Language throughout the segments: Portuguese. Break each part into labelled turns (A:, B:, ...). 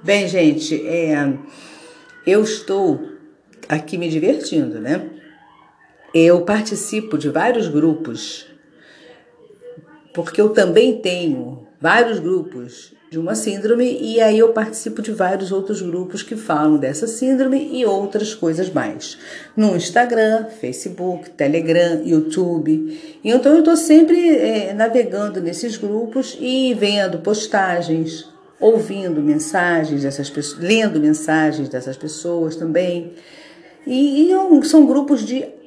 A: Bem, gente, é, eu estou aqui me divertindo, né? Eu participo de vários grupos, porque eu também tenho vários grupos de uma síndrome e aí eu participo de vários outros grupos que falam dessa síndrome e outras coisas mais. No Instagram, Facebook, Telegram, YouTube. Então eu estou sempre é, navegando nesses grupos e vendo postagens, ouvindo mensagens dessas pessoas, lendo mensagens dessas pessoas também. E, e são grupos de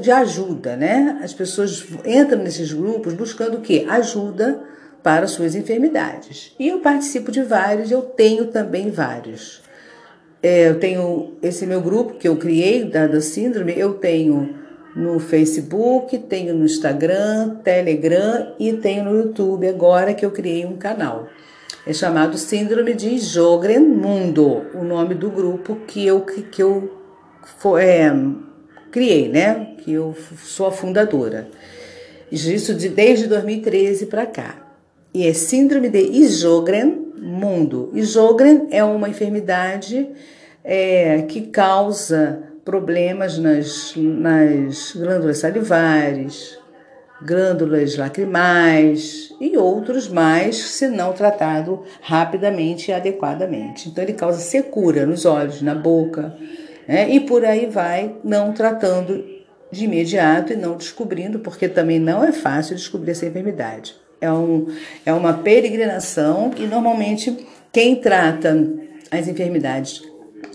A: de ajuda, né? As pessoas entram nesses grupos buscando o quê? Ajuda para suas enfermidades. E eu participo de vários, eu tenho também vários. É, eu tenho esse meu grupo que eu criei da, da síndrome, eu tenho no Facebook, tenho no Instagram, Telegram e tenho no YouTube agora que eu criei um canal. É chamado Síndrome de Jogren Mundo, o nome do grupo que eu, que eu é, criei, né? Que eu sou a fundadora. Isso de, desde 2013 para cá e é síndrome de Isogren mundo. Isogren é uma enfermidade é, que causa problemas nas, nas glândulas salivares, glândulas lacrimais e outros mais, se não tratado rapidamente e adequadamente. Então, ele causa secura nos olhos, na boca, né? e por aí vai, não tratando de imediato e não descobrindo, porque também não é fácil descobrir essa enfermidade. É, um, é uma peregrinação e normalmente quem trata as enfermidades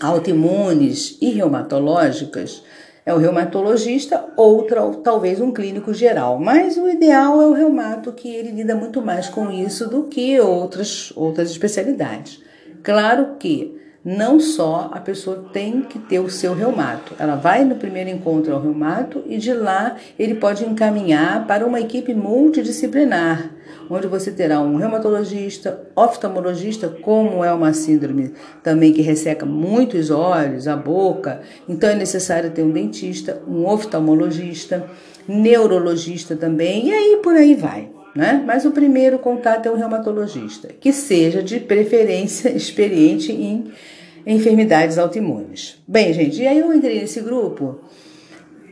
A: autoimunes e reumatológicas é o reumatologista ou talvez um clínico geral. Mas o ideal é o reumato, que ele lida muito mais com isso do que outras, outras especialidades. Claro que não só a pessoa tem que ter o seu reumato. Ela vai no primeiro encontro ao reumato e de lá ele pode encaminhar para uma equipe multidisciplinar, onde você terá um reumatologista, oftalmologista, como é uma síndrome também que resseca muitos olhos, a boca, então é necessário ter um dentista, um oftalmologista, neurologista também, e aí por aí vai né? Mas o primeiro contato é um reumatologista, que seja de preferência experiente em enfermidades autoimunes. Bem, gente, e aí eu entrei nesse grupo,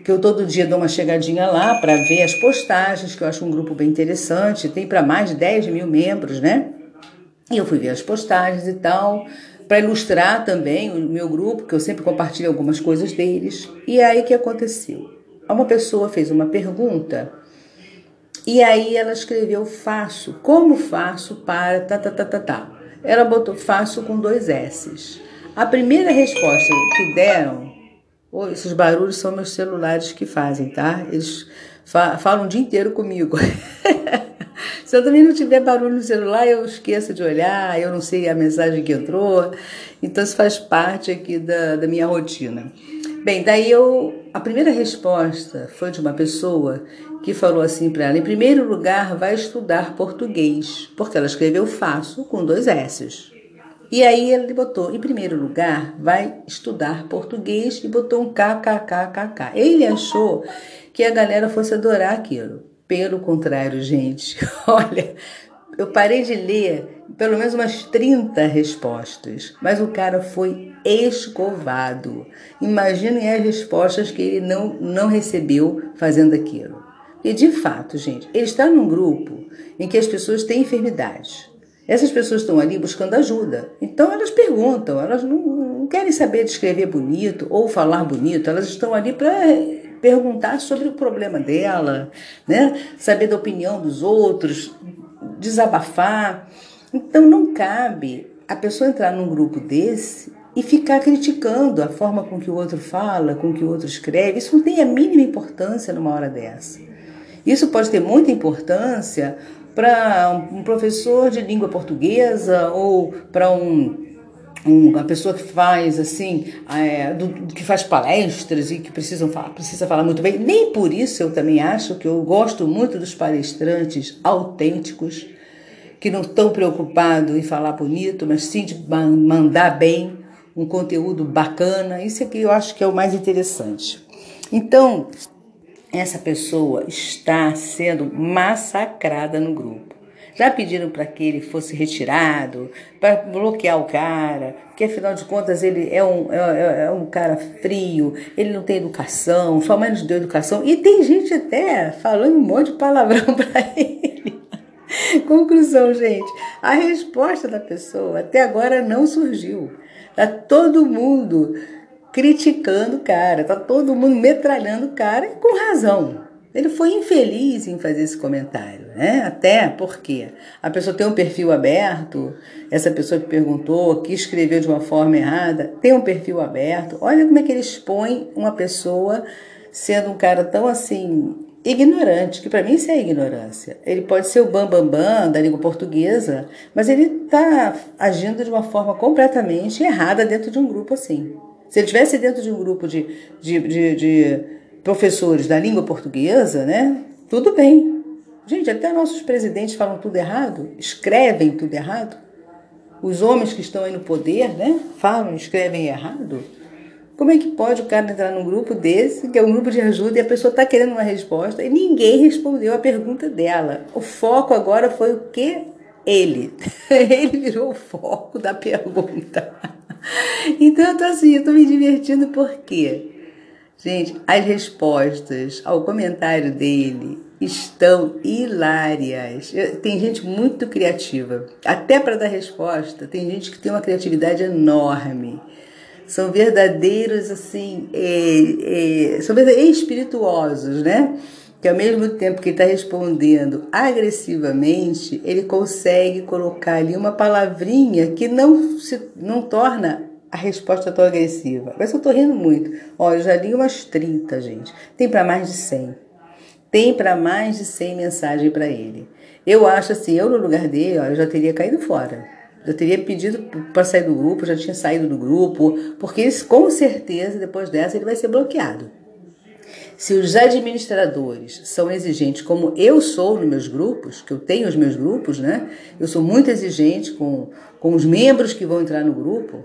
A: que eu todo dia dou uma chegadinha lá para ver as postagens, que eu acho um grupo bem interessante, tem para mais de 10 mil membros, né? E eu fui ver as postagens e tal, para ilustrar também o meu grupo, que eu sempre compartilho algumas coisas deles. E aí que aconteceu? Uma pessoa fez uma pergunta e aí ela escreveu faço. Como faço para tá, tá, tá, tá, tá. Ela botou faço com dois S's. A primeira resposta que deram, oh, esses barulhos são meus celulares que fazem, tá? Eles fa falam o dia inteiro comigo. Se eu também não tiver barulho no celular, eu esqueço de olhar, eu não sei a mensagem que entrou. Então isso faz parte aqui da, da minha rotina. Bem, daí eu. A primeira resposta foi de uma pessoa que falou assim para ela: em primeiro lugar, vai estudar português, porque ela escreveu faço com dois S's. E aí ele botou, em primeiro lugar, vai estudar português e botou um kkkk. Ele achou que a galera fosse adorar aquilo. Pelo contrário, gente, olha, eu parei de ler pelo menos umas 30 respostas, mas o cara foi escovado. Imaginem as respostas que ele não, não recebeu fazendo aquilo. E de fato, gente, ele está num grupo em que as pessoas têm enfermidades. Essas pessoas estão ali buscando ajuda. Então elas perguntam, elas não, não querem saber de escrever bonito ou falar bonito, elas estão ali para perguntar sobre o problema dela, né? saber da opinião dos outros, desabafar. Então não cabe a pessoa entrar num grupo desse e ficar criticando a forma com que o outro fala, com que o outro escreve. Isso não tem a mínima importância numa hora dessa. Isso pode ter muita importância para um professor de língua portuguesa ou para um, um, uma pessoa que faz assim, é, do, que faz palestras e que precisam falar, precisa falar muito bem. Nem por isso eu também acho que eu gosto muito dos palestrantes autênticos que não estão preocupados em falar bonito, mas sim de mandar bem um conteúdo bacana. Isso aqui eu acho que é o mais interessante. Então, essa pessoa está sendo massacrada no grupo. já pediram para que ele fosse retirado, para bloquear o cara, porque afinal de contas ele é um, é, é um cara frio, ele não tem educação, sua mãe não deu educação, e tem gente até falando um monte de palavrão para ele. Conclusão, gente, a resposta da pessoa até agora não surgiu. Tá todo mundo criticando o cara, tá todo mundo metralhando o cara e com razão. Ele foi infeliz em fazer esse comentário, né? Até porque a pessoa tem um perfil aberto, essa pessoa que perguntou, que escreveu de uma forma errada, tem um perfil aberto. Olha como é que ele expõe uma pessoa sendo um cara tão assim ignorante, que para mim isso é ignorância. Ele pode ser o bambambam bam, bam da língua portuguesa, mas ele está agindo de uma forma completamente errada dentro de um grupo assim. Se ele estivesse dentro de um grupo de, de, de, de professores da língua portuguesa, né? Tudo bem. Gente, até nossos presidentes falam tudo errado, escrevem tudo errado. Os homens que estão aí no poder, né? Falam, escrevem errado. Como é que pode o cara entrar num grupo desse, que é um grupo de ajuda, e a pessoa está querendo uma resposta e ninguém respondeu a pergunta dela? O foco agora foi o que? Ele. Ele virou o foco da pergunta. Então eu tô assim, eu tô me divertindo porque Gente, as respostas ao comentário dele estão hilárias. Tem gente muito criativa. Até para dar resposta, tem gente que tem uma criatividade enorme. São verdadeiros, assim, é, é, são verdadeiros espirituosos, né? Que ao mesmo tempo que está respondendo agressivamente, ele consegue colocar ali uma palavrinha que não se não torna a resposta tão agressiva. Mas eu tô rindo muito. Olha, eu já li umas 30, gente. Tem para mais de 100. Tem para mais de 100 mensagens para ele. Eu acho assim, eu no lugar dele, ó, eu já teria caído fora. Eu teria pedido para sair do grupo, já tinha saído do grupo, porque com certeza depois dessa ele vai ser bloqueado. Se os administradores são exigentes, como eu sou nos meus grupos, que eu tenho os meus grupos, né? Eu sou muito exigente com, com os membros que vão entrar no grupo.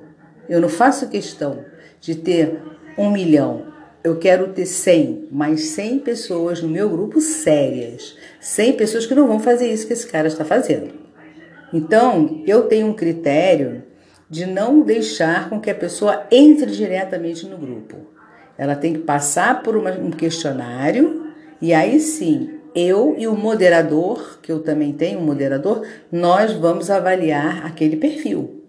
A: Eu não faço questão de ter um milhão. Eu quero ter 100, mas 100 pessoas no meu grupo sérias. 100 pessoas que não vão fazer isso que esse cara está fazendo. Então, eu tenho um critério de não deixar com que a pessoa entre diretamente no grupo. Ela tem que passar por uma, um questionário e aí sim, eu e o moderador, que eu também tenho um moderador, nós vamos avaliar aquele perfil.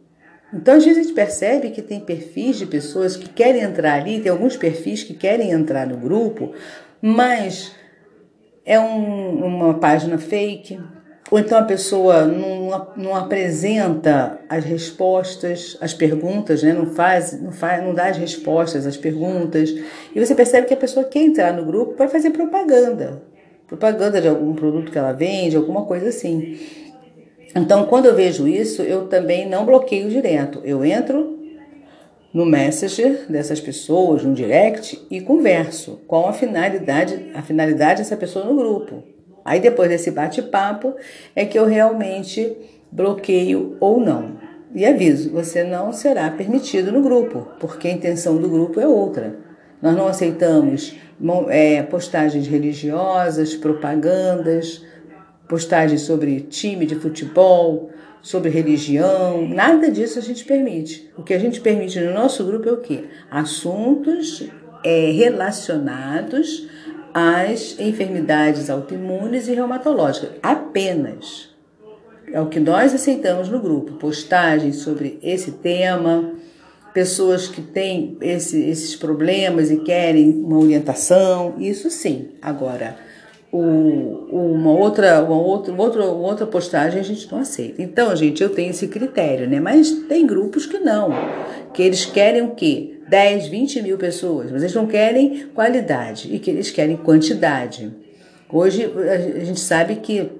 A: Então, às vezes, a gente percebe que tem perfis de pessoas que querem entrar ali, tem alguns perfis que querem entrar no grupo, mas é um, uma página fake, ou então a pessoa não, não apresenta as respostas, as perguntas, né? não, faz, não, faz, não dá as respostas às perguntas, e você percebe que a pessoa quer entrar no grupo para fazer propaganda propaganda de algum produto que ela vende, alguma coisa assim. Então, quando eu vejo isso, eu também não bloqueio direto. Eu entro no Messenger dessas pessoas, no direct, e converso com a finalidade, a finalidade dessa pessoa no grupo. Aí depois desse bate-papo é que eu realmente bloqueio ou não. E aviso, você não será permitido no grupo, porque a intenção do grupo é outra. Nós não aceitamos é, postagens religiosas, propagandas, postagens sobre time de futebol, sobre religião, nada disso a gente permite. O que a gente permite no nosso grupo é o quê? Assuntos é, relacionados às enfermidades autoimunes e reumatológicas, apenas. É o que nós aceitamos no grupo, postagens sobre esse tema, pessoas que têm esse, esses problemas e querem uma orientação, isso sim. Agora, o, uma outra, uma outra, outra, uma outra postagem a gente não aceita. Então, gente, eu tenho esse critério, né? Mas tem grupos que não, que eles querem o quê? 10, 20 mil pessoas, mas eles não querem qualidade e que eles querem quantidade. Hoje a gente sabe que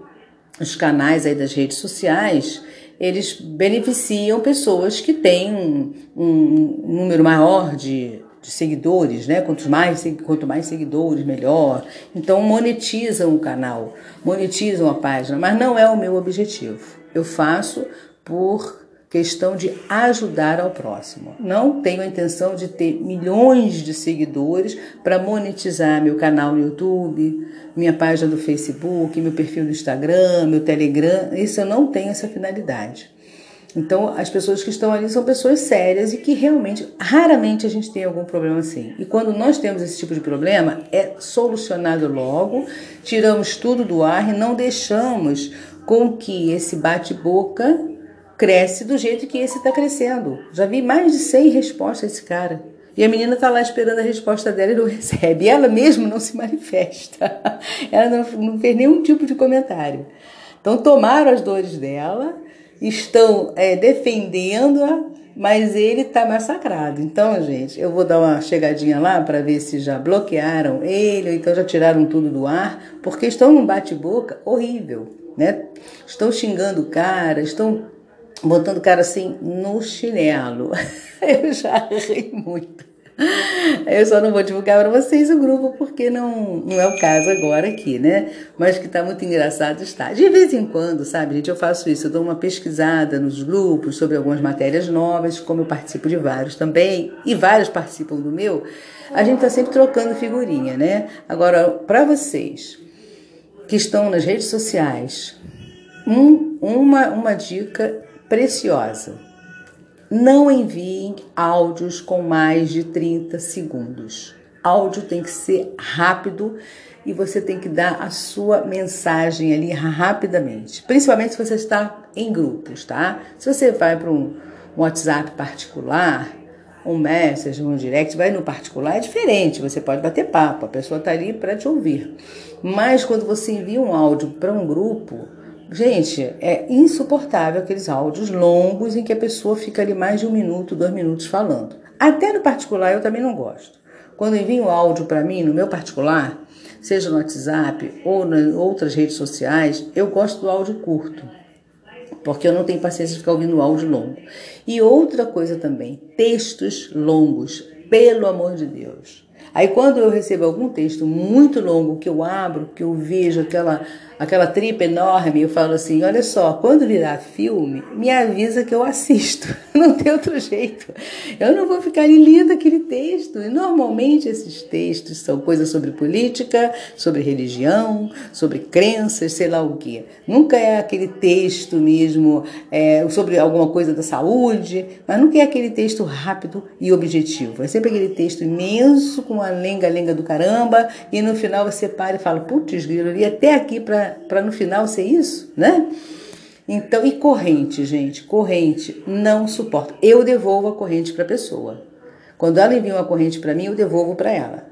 A: os canais aí das redes sociais eles beneficiam pessoas que têm um, um número maior de de seguidores, né? Quanto mais, quanto mais seguidores, melhor. Então monetizam o canal, monetizam a página, mas não é o meu objetivo. Eu faço por questão de ajudar ao próximo. Não tenho a intenção de ter milhões de seguidores para monetizar meu canal no YouTube, minha página do Facebook, meu perfil do Instagram, meu Telegram. Isso eu não tenho essa finalidade. Então, as pessoas que estão ali são pessoas sérias e que realmente, raramente a gente tem algum problema assim. E quando nós temos esse tipo de problema, é solucionado logo, tiramos tudo do ar e não deixamos com que esse bate-boca cresce do jeito que esse está crescendo. Já vi mais de 100 respostas a esse cara. E a menina está lá esperando a resposta dela e não recebe. E ela mesmo não se manifesta. Ela não, não fez nenhum tipo de comentário. Então tomaram as dores dela estão é, defendendo-a, mas ele está massacrado. Então, gente, eu vou dar uma chegadinha lá para ver se já bloquearam ele, ou então já tiraram tudo do ar, porque estão num bate-boca horrível, né? Estão xingando o cara, estão botando o cara assim no chinelo. Eu já ri muito. Eu só não vou divulgar para vocês o grupo porque não, não é o caso agora aqui, né? Mas que tá muito engraçado está. De vez em quando, sabe, gente, eu faço isso, eu dou uma pesquisada nos grupos sobre algumas matérias novas, como eu participo de vários também, e vários participam do meu, a gente tá sempre trocando figurinha, né? Agora, para vocês que estão nas redes sociais, um, uma, uma dica preciosa não enviem áudios com mais de 30 segundos. Áudio tem que ser rápido e você tem que dar a sua mensagem ali rapidamente. Principalmente se você está em grupos, tá? Se você vai para um WhatsApp particular, um message, um direct, vai no particular, é diferente. Você pode bater papo, a pessoa está ali para te ouvir. Mas quando você envia um áudio para um grupo, Gente, é insuportável aqueles áudios longos em que a pessoa fica ali mais de um minuto, dois minutos falando. Até no particular eu também não gosto. Quando envio áudio para mim, no meu particular, seja no WhatsApp ou em outras redes sociais, eu gosto do áudio curto. Porque eu não tenho paciência de ficar ouvindo áudio longo. E outra coisa também, textos longos, pelo amor de Deus. Aí quando eu recebo algum texto muito longo que eu abro, que eu vejo aquela aquela tripa enorme, eu falo assim: olha só, quando virar filme, me avisa que eu assisto. Não tem outro jeito. Eu não vou ficar lendo aquele texto. E normalmente esses textos são coisas sobre política, sobre religião, sobre crenças, sei lá o quê. Nunca é aquele texto mesmo é, sobre alguma coisa da saúde, mas nunca é aquele texto rápido e objetivo. É sempre aquele texto imenso, com uma lenga-lenga do caramba, e no final você para e fala: putz, grilo, li até aqui para para no final ser isso, né? Então, e corrente, gente? Corrente não suporta. Eu devolvo a corrente para a pessoa. Quando ela envia uma corrente para mim, eu devolvo para ela.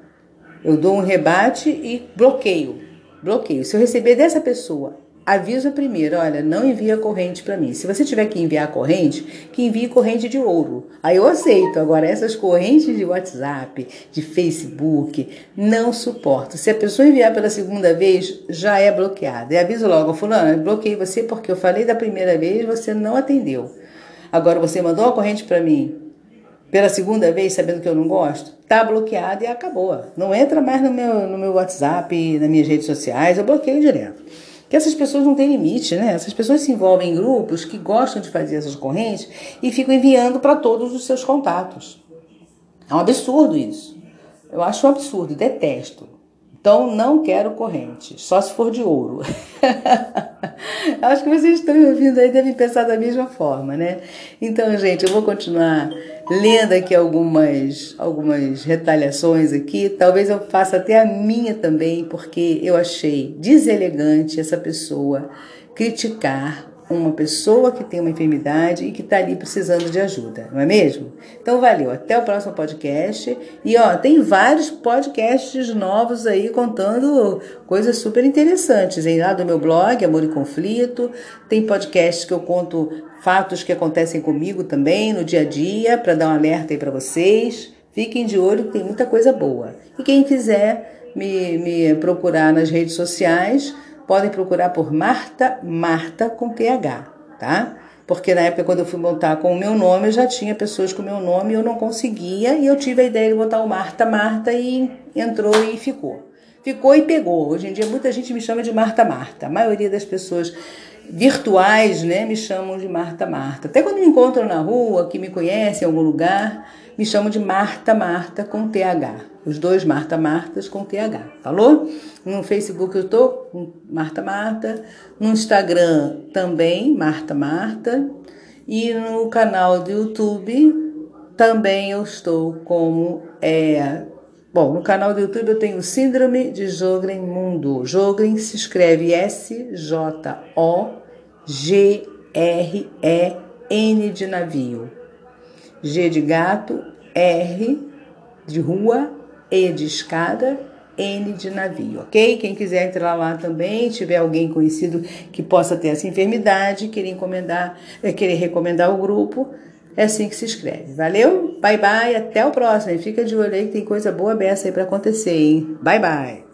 A: Eu dou um rebate e bloqueio. Bloqueio. Se eu receber dessa pessoa avisa primeiro, olha, não envia corrente para mim. Se você tiver que enviar corrente, que envie corrente de ouro. Aí eu aceito. Agora essas correntes de WhatsApp, de Facebook, não suporto. Se a pessoa enviar pela segunda vez, já é bloqueada. E aviso logo, fulano, bloqueei você porque eu falei da primeira vez, você não atendeu. Agora você mandou uma corrente para mim pela segunda vez, sabendo que eu não gosto, tá bloqueado e acabou. Não entra mais no meu, no meu WhatsApp, nas minhas redes sociais, eu bloqueio direto que essas pessoas não têm limite, né? Essas pessoas se envolvem em grupos que gostam de fazer essas correntes e ficam enviando para todos os seus contatos. É um absurdo isso. Eu acho um absurdo, detesto. Então não quero corrente, só se for de ouro. Acho que vocês estão me ouvindo aí devem pensar da mesma forma, né? Então, gente, eu vou continuar lendo aqui algumas, algumas retaliações aqui. Talvez eu faça até a minha também, porque eu achei deselegante essa pessoa criticar uma pessoa que tem uma enfermidade e que está ali precisando de ajuda, não é mesmo? Então valeu, até o próximo podcast. E ó, tem vários podcasts novos aí contando coisas super interessantes, hein? Lá do meu blog, Amor e Conflito, tem podcasts que eu conto fatos que acontecem comigo também no dia a dia, para dar um alerta aí para vocês. Fiquem de olho tem muita coisa boa. E quem quiser me, me procurar nas redes sociais, podem procurar por Marta, Marta com PH, tá? Porque na época, quando eu fui montar com o meu nome, eu já tinha pessoas com o meu nome e eu não conseguia, e eu tive a ideia de botar o Marta, Marta, e entrou e ficou. Ficou e pegou. Hoje em dia, muita gente me chama de Marta, Marta. A maioria das pessoas virtuais, né, me chamam de Marta Marta. Até quando me encontram na rua, que me conhecem em algum lugar, me chamam de Marta Marta com TH. Os dois Marta Martas com TH. Falou? No Facebook eu tô com Marta Marta, no Instagram também Marta Marta e no canal do YouTube também eu estou como é, Bom, no canal do YouTube eu tenho Síndrome de Jogren Mundo. Jogren se escreve S-J-O-G-R-E-N de navio. G de gato, R de rua, E de escada, N de navio, ok? Quem quiser entrar lá também, tiver alguém conhecido que possa ter essa enfermidade, querer encomendar, é, querer recomendar o grupo, é assim que se escreve. Valeu? Bye bye, até o próximo. Fica de olho aí que tem coisa boa beça aí para acontecer, hein? Bye bye.